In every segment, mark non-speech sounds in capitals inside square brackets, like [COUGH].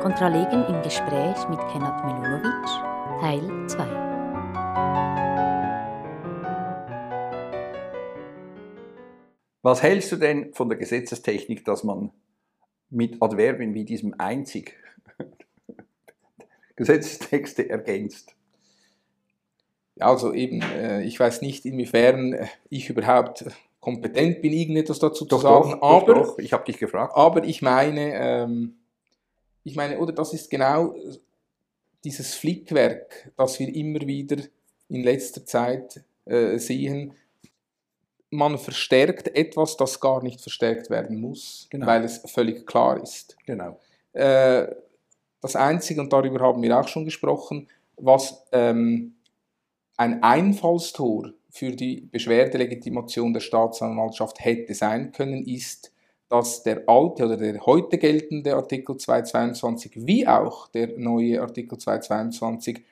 Kontralegen im Gespräch mit Kenat Milunovic, Teil 2. Was hältst du denn von der Gesetzestechnik, dass man mit Adverbien wie diesem einzig [LAUGHS] Gesetzestexte ergänzt? Also eben, äh, ich weiß nicht, inwiefern ich überhaupt kompetent bin, irgendetwas dazu Doch, zu sagen, doch, aber, doch, doch. ich habe dich gefragt. aber ich meine, ähm, ich meine, oder das ist genau dieses Flickwerk, das wir immer wieder in letzter Zeit äh, sehen. Man verstärkt etwas, das gar nicht verstärkt werden muss, Genau. weil es völlig klar ist. Genau. Äh, das Einzige, und darüber haben wir auch schon gesprochen, was ähm, ein Einfallstor für die Beschwerdelegitimation der Staatsanwaltschaft hätte sein können, ist, dass der alte oder der heute geltende Artikel 222 wie auch der neue Artikel 222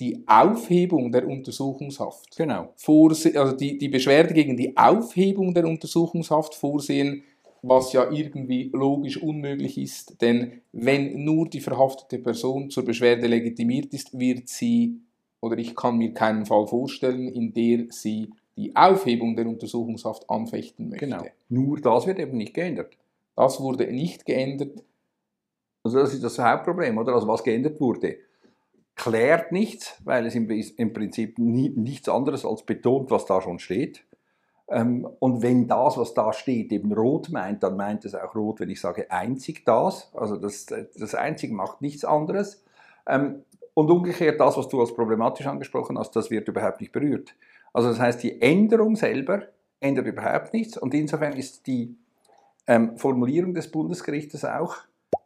die Aufhebung der Untersuchungshaft Genau. vorse also die, die Beschwerde gegen die Aufhebung der Untersuchungshaft vorsehen, was ja irgendwie logisch unmöglich ist, denn wenn nur die verhaftete Person zur Beschwerde legitimiert ist, wird sie, oder ich kann mir keinen Fall vorstellen, in der sie die Aufhebung der Untersuchungshaft anfechten möchte. Genau. Nur das wird eben nicht geändert. Das wurde nicht geändert. Also das ist das Hauptproblem, oder? Also was geändert wurde, klärt nichts, weil es im, im Prinzip nie, nichts anderes als betont, was da schon steht. Ähm, und wenn das, was da steht, eben rot meint, dann meint es auch rot, wenn ich sage einzig das. Also das, das einzig macht nichts anderes. Ähm, und umgekehrt das, was du als problematisch angesprochen hast, das wird überhaupt nicht berührt. Also das heißt, die Änderung selber ändert überhaupt nichts. Und insofern ist die ähm, Formulierung des Bundesgerichtes auch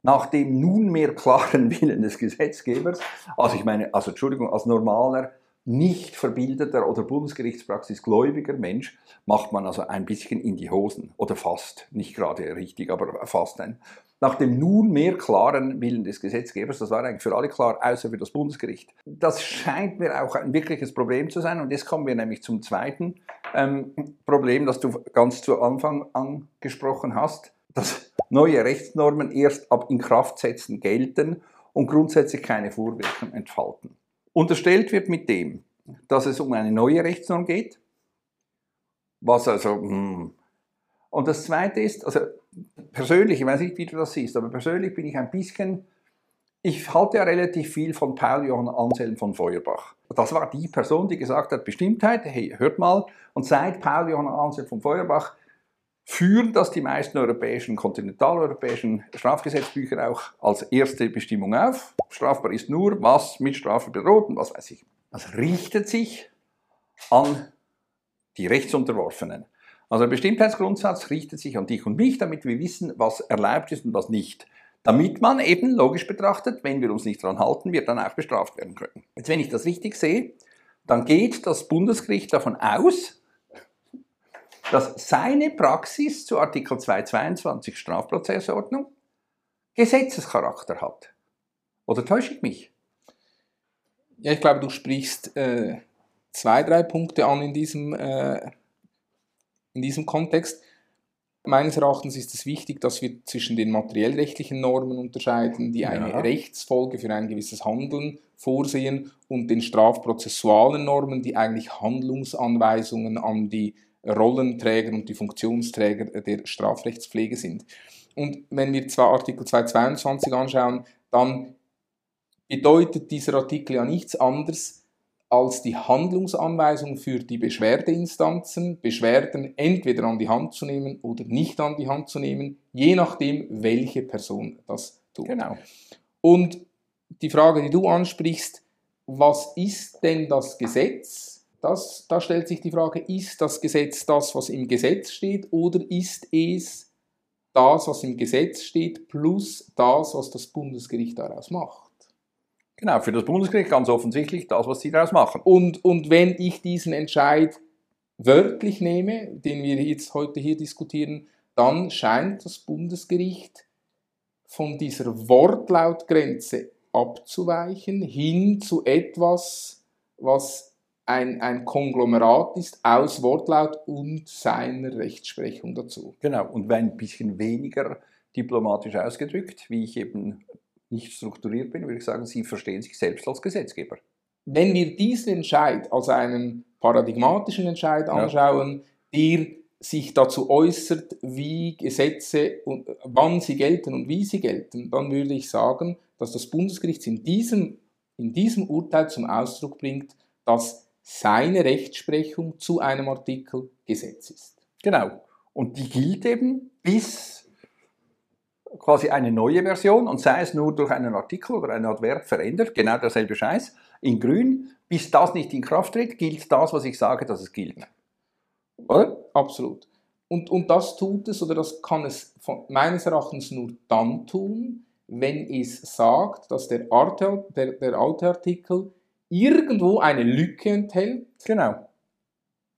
nach dem nunmehr klaren [LAUGHS] Willen des Gesetzgebers, also ich meine, also Entschuldigung, als normaler, nicht verbildeter oder Bundesgerichtspraxis gläubiger Mensch macht man also ein bisschen in die Hosen oder fast, nicht gerade richtig, aber fast ein. Nach dem nunmehr klaren Willen des Gesetzgebers, das war eigentlich für alle klar, außer für das Bundesgericht. Das scheint mir auch ein wirkliches Problem zu sein und jetzt kommen wir nämlich zum zweiten ähm, Problem, das du ganz zu Anfang angesprochen hast, dass neue Rechtsnormen erst ab Inkraftsetzen gelten und grundsätzlich keine Vorwirkung entfalten. Unterstellt wird mit dem, dass es um eine neue Rechtsnorm geht, was also, hm. und das zweite ist, also persönlich, ich weiß nicht, wie du das siehst, aber persönlich bin ich ein bisschen, ich halte ja relativ viel von Paul Johann Anselm von Feuerbach. Das war die Person, die gesagt hat, Bestimmtheit, hey, hört mal, und seit Paul Johann Anselm von Feuerbach führen das die meisten europäischen, kontinentaleuropäischen Strafgesetzbücher auch als erste Bestimmung auf. Strafbar ist nur, was mit Strafe bedroht und was weiß ich. Das richtet sich an die Rechtsunterworfenen. Also der Bestimmtheitsgrundsatz richtet sich an dich und mich, damit wir wissen, was erlaubt ist und was nicht. Damit man eben logisch betrachtet, wenn wir uns nicht daran halten, wir dann auch bestraft werden können. Jetzt, wenn ich das richtig sehe, dann geht das Bundesgericht davon aus, dass seine Praxis zu Artikel 222 Strafprozessordnung Gesetzescharakter hat. Oder täusche ich mich? Ja, ich glaube, du sprichst äh, zwei, drei Punkte an in diesem, äh, in diesem Kontext. Meines Erachtens ist es wichtig, dass wir zwischen den materiellrechtlichen Normen unterscheiden, die eine Ja. Rechtsfolge für ein gewisses Handeln vorsehen, und den strafprozessualen Normen, die eigentlich Handlungsanweisungen an die Rollenträger und die Funktionsträger der Strafrechtspflege sind. Und wenn wir zwar Artikel 222 anschauen, dann bedeutet dieser Artikel ja nichts anderes als die Handlungsanweisung für die Beschwerdeinstanzen, Beschwerden entweder an die Hand zu nehmen oder nicht an die Hand zu nehmen, je nachdem, welche Person das tut. Genau. Und die Frage, die du ansprichst, was ist denn das Gesetz? Das, da stellt sich die Frage, ist das Gesetz das, was im Gesetz steht, oder ist es das, was im Gesetz steht, plus das, was das Bundesgericht daraus macht? Genau, für das Bundesgericht ganz offensichtlich das, was sie daraus machen. Und, und wenn ich diesen Entscheid wörtlich nehme, den wir jetzt heute hier diskutieren, dann scheint das Bundesgericht von dieser Wortlautgrenze abzuweichen, hin zu etwas, was ein, ein Konglomerat ist aus Wortlaut und seiner Rechtsprechung dazu. Genau, und ein bisschen weniger diplomatisch ausgedrückt, wie ich eben nicht strukturiert bin, würde ich sagen, Sie verstehen sich selbst als Gesetzgeber. Wenn wir diesen Entscheid als einen paradigmatischen Entscheid anschauen, ja. der sich dazu äußert, wie Gesetze und wann sie gelten und wie sie gelten, dann würde ich sagen, dass das Bundesgericht in diesem, in diesem Urteil zum Ausdruck bringt, dass seine Rechtsprechung zu einem Artikel Gesetz ist. Genau. Und die gilt eben bis quasi eine neue Version und sei es nur durch einen Artikel oder ein Adverb verändert, genau derselbe Scheiß, in grün, bis das nicht in Kraft tritt, gilt das, was ich sage, dass es gilt. Oder? Absolut. Und, und das tut es oder das kann es von, meines Erachtens nur dann tun, wenn es sagt, dass der, Arte, der, der alte Artikel irgendwo eine Lücke enthält, genau.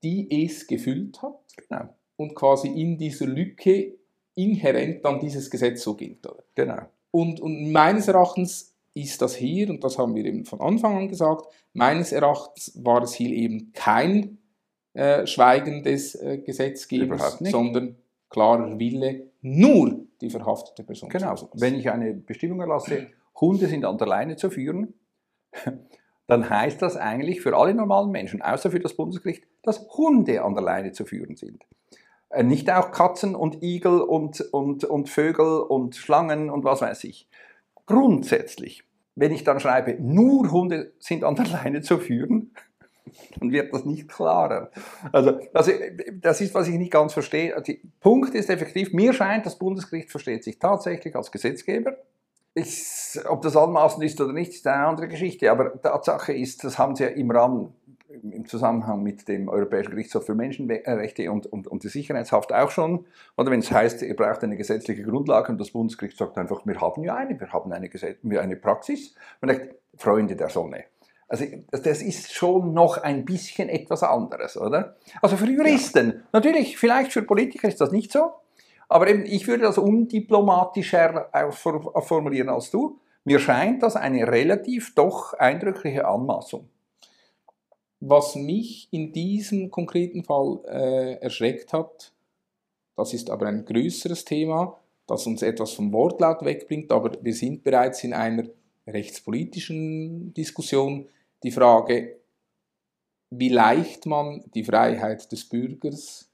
die es gefüllt hat genau. und quasi in dieser Lücke inhärent dann dieses Gesetz so gilt. Oder? Genau. Und, und meines Erachtens ist das hier, und das haben wir eben von Anfang an gesagt, meines Erachtens war es hier eben kein äh, Schweigen des äh, Gesetzgebers, sondern klarer Wille, nur die verhaftete Person. Genau. Wenn ich eine Bestimmung erlasse, Hunde sind an der Leine zu führen, dann heißt das eigentlich für alle normalen Menschen, außer für das Bundesgericht, dass Hunde an der Leine zu führen sind. Äh, nicht auch Katzen und Igel und, und, und Vögel und Schlangen und was weiß ich. Grundsätzlich, wenn ich dann schreibe, nur Hunde sind an der Leine zu führen, [LAUGHS] dann wird das nicht klarer. Also, also das ist, was ich nicht ganz verstehe. Also, Punkt ist effektiv, mir scheint, das Bundesgericht versteht sich tatsächlich als Gesetzgeber. Ich, ob das anmaßend ist oder nicht, ist eine andere Geschichte. Aber Tatsache ist, das haben sie ja im Rahmen im Zusammenhang mit dem Europäischen Gerichtshof für Menschenrechte und, und, und die Sicherheitshaft auch schon. Oder wenn es heißt, ihr braucht eine gesetzliche Grundlage und das Bundesgericht sagt einfach, wir haben ja eine, wir haben eine, Gesetz eine Praxis. Man sagt, Freunde der Sonne. Also das ist schon noch ein bisschen etwas anderes, oder? Also für Juristen, ja. natürlich, vielleicht für Politiker ist das nicht so, aber eben, ich würde das undiplomatischer formulieren als du. Mir scheint das eine relativ doch eindrückliche Anmaßung. Was mich in diesem konkreten Fall äh, erschreckt hat, das ist aber ein größeres Thema, das uns etwas vom Wortlaut wegbringt, aber wir sind bereits in einer rechtspolitischen Diskussion. Die Frage, wie leicht man die Freiheit des Bürgers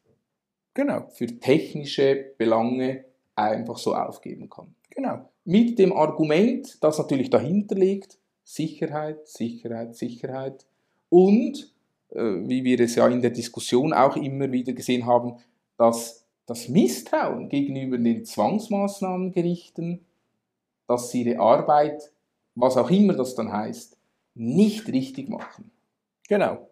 genau. für technische Belange einfach so aufgeben kann. Genau. Mit dem Argument, das natürlich dahinter liegt, Sicherheit, Sicherheit, Sicherheit und, äh, wie wir es ja in der Diskussion auch immer wieder gesehen haben, dass das Misstrauen gegenüber den Zwangsmaßnahmengerichten, dass sie ihre Arbeit, was auch immer das dann heißt, nicht richtig machen. Genau.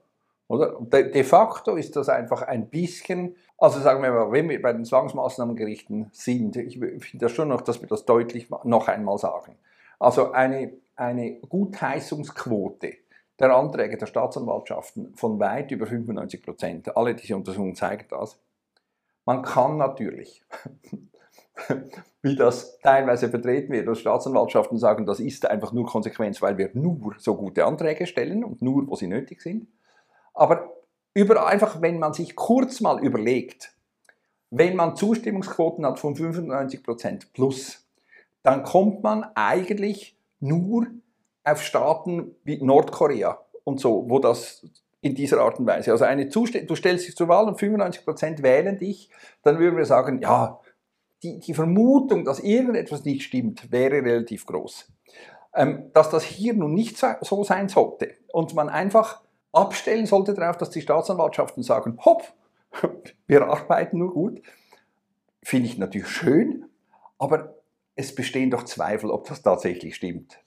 Oder? De, de, facto ist das einfach ein bisschen, also sagen wir mal, wenn wir bei den Zwangsmaßnahmengerichten sind, ich finde das schon noch, dass wir das deutlich noch einmal sagen. Also eine, eine Gutheißungsquote der Anträge der Staatsanwaltschaften von weit über 95 Prozent. Alle diese Untersuchungen zeigen das. Man kann natürlich, [LAUGHS] wie das teilweise vertreten wird, dass Staatsanwaltschaften sagen, das ist einfach nur Konsequenz, weil wir nur so gute Anträge stellen und nur, wo sie nötig sind. Aber über, einfach, wenn man sich kurz mal überlegt, wenn man Zustimmungsquoten hat von 95 Prozent plus, dann kommt man eigentlich nur auf Staaten wie Nordkorea und so, wo das in dieser Art und Weise, also eine du stellst dich zur Wahl und 95% wählen dich, dann würden wir sagen, ja, die, die Vermutung, dass irgendetwas nicht stimmt, wäre relativ groß. Ähm, dass das hier nun nicht so sein sollte und man einfach abstellen sollte darauf, dass die Staatsanwaltschaften sagen, hopp, [LAUGHS] wir arbeiten nur gut, finde ich natürlich schön, aber es bestehen doch Zweifel, ob das tatsächlich stimmt.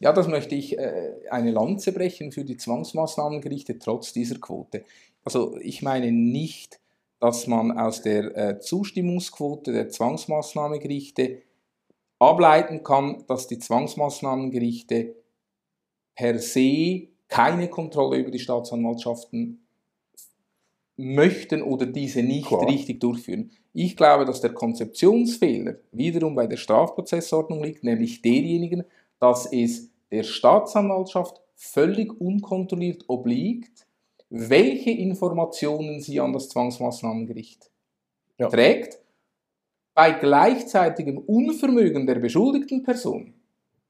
Ja, das möchte ich äh, eine Lanze brechen für die Zwangsmaßnahmengerichte trotz dieser Quote. Also ich meine nicht, dass man aus der äh, Zustimmungsquote der Zwangsmaßnahmengerichte ableiten kann, dass die Zwangsmaßnahmengerichte per se keine Kontrolle über die Staatsanwaltschaften möchten oder diese nicht Klar. richtig durchführen. Ich glaube, dass der Konzeptionsfehler wiederum bei der Strafprozessordnung liegt, nämlich derjenigen, dass es der Staatsanwaltschaft völlig unkontrolliert obliegt, welche Informationen sie an das Zwangsmaßnahmengericht ja. trägt, bei gleichzeitigem Unvermögen der beschuldigten Person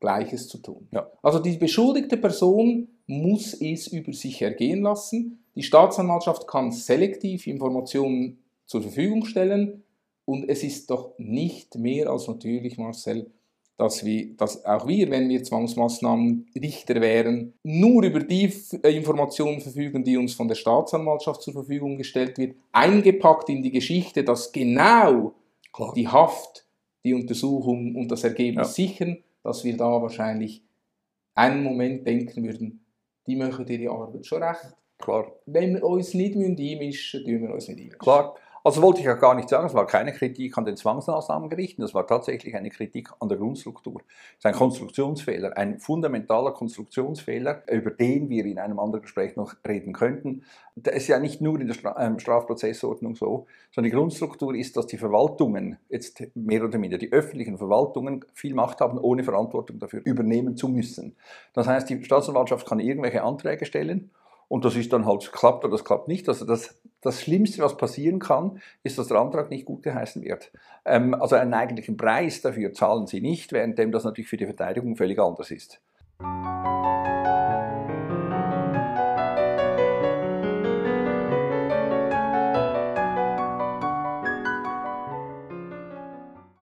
Gleiches zu tun. Ja. Also die beschuldigte Person muss es über sich ergehen lassen. Die Staatsanwaltschaft kann selektiv Informationen zur Verfügung stellen und es ist doch nicht mehr als natürlich, Marcel, dass, wir, dass auch wir, wenn wir Zwangsmaßnahmenrichter wären, nur über die äh, Informationen verfügen, die uns von der Staatsanwaltschaft zur Verfügung gestellt wird, eingepackt in die Geschichte, dass genau Klar. die Haft, die Untersuchung und das Ergebnis Ja. sichern, dass wir da wahrscheinlich einen Moment denken würden, die machen ihre Arbeit schon recht. Klar. Wenn wir uns nicht einmischen müssen, tun wir uns nicht einmischen. Klar. Also wollte ich ja gar nicht sagen, es war keine Kritik an den Zwangsmaßnahmengerichten, es war tatsächlich eine Kritik an der Grundstruktur. Es ist ein Konstruktionsfehler, ein fundamentaler Konstruktionsfehler, über den wir in einem anderen Gespräch noch reden könnten. Das ist ja nicht nur in der ähm, Strafprozessordnung so, sondern die Grundstruktur ist, dass die Verwaltungen, jetzt mehr oder minder die öffentlichen Verwaltungen, viel Macht haben, ohne Verantwortung dafür übernehmen zu müssen. Das heißt, die Staatsanwaltschaft kann irgendwelche Anträge stellen und das ist dann halt, klappt oder das klappt nicht. Also das, das Schlimmste, was passieren kann, ist, dass der Antrag nicht gut geheißen wird. Ähm, also einen eigentlichen Preis dafür zahlen sie nicht, währenddem das natürlich für die Verteidigung völlig anders ist.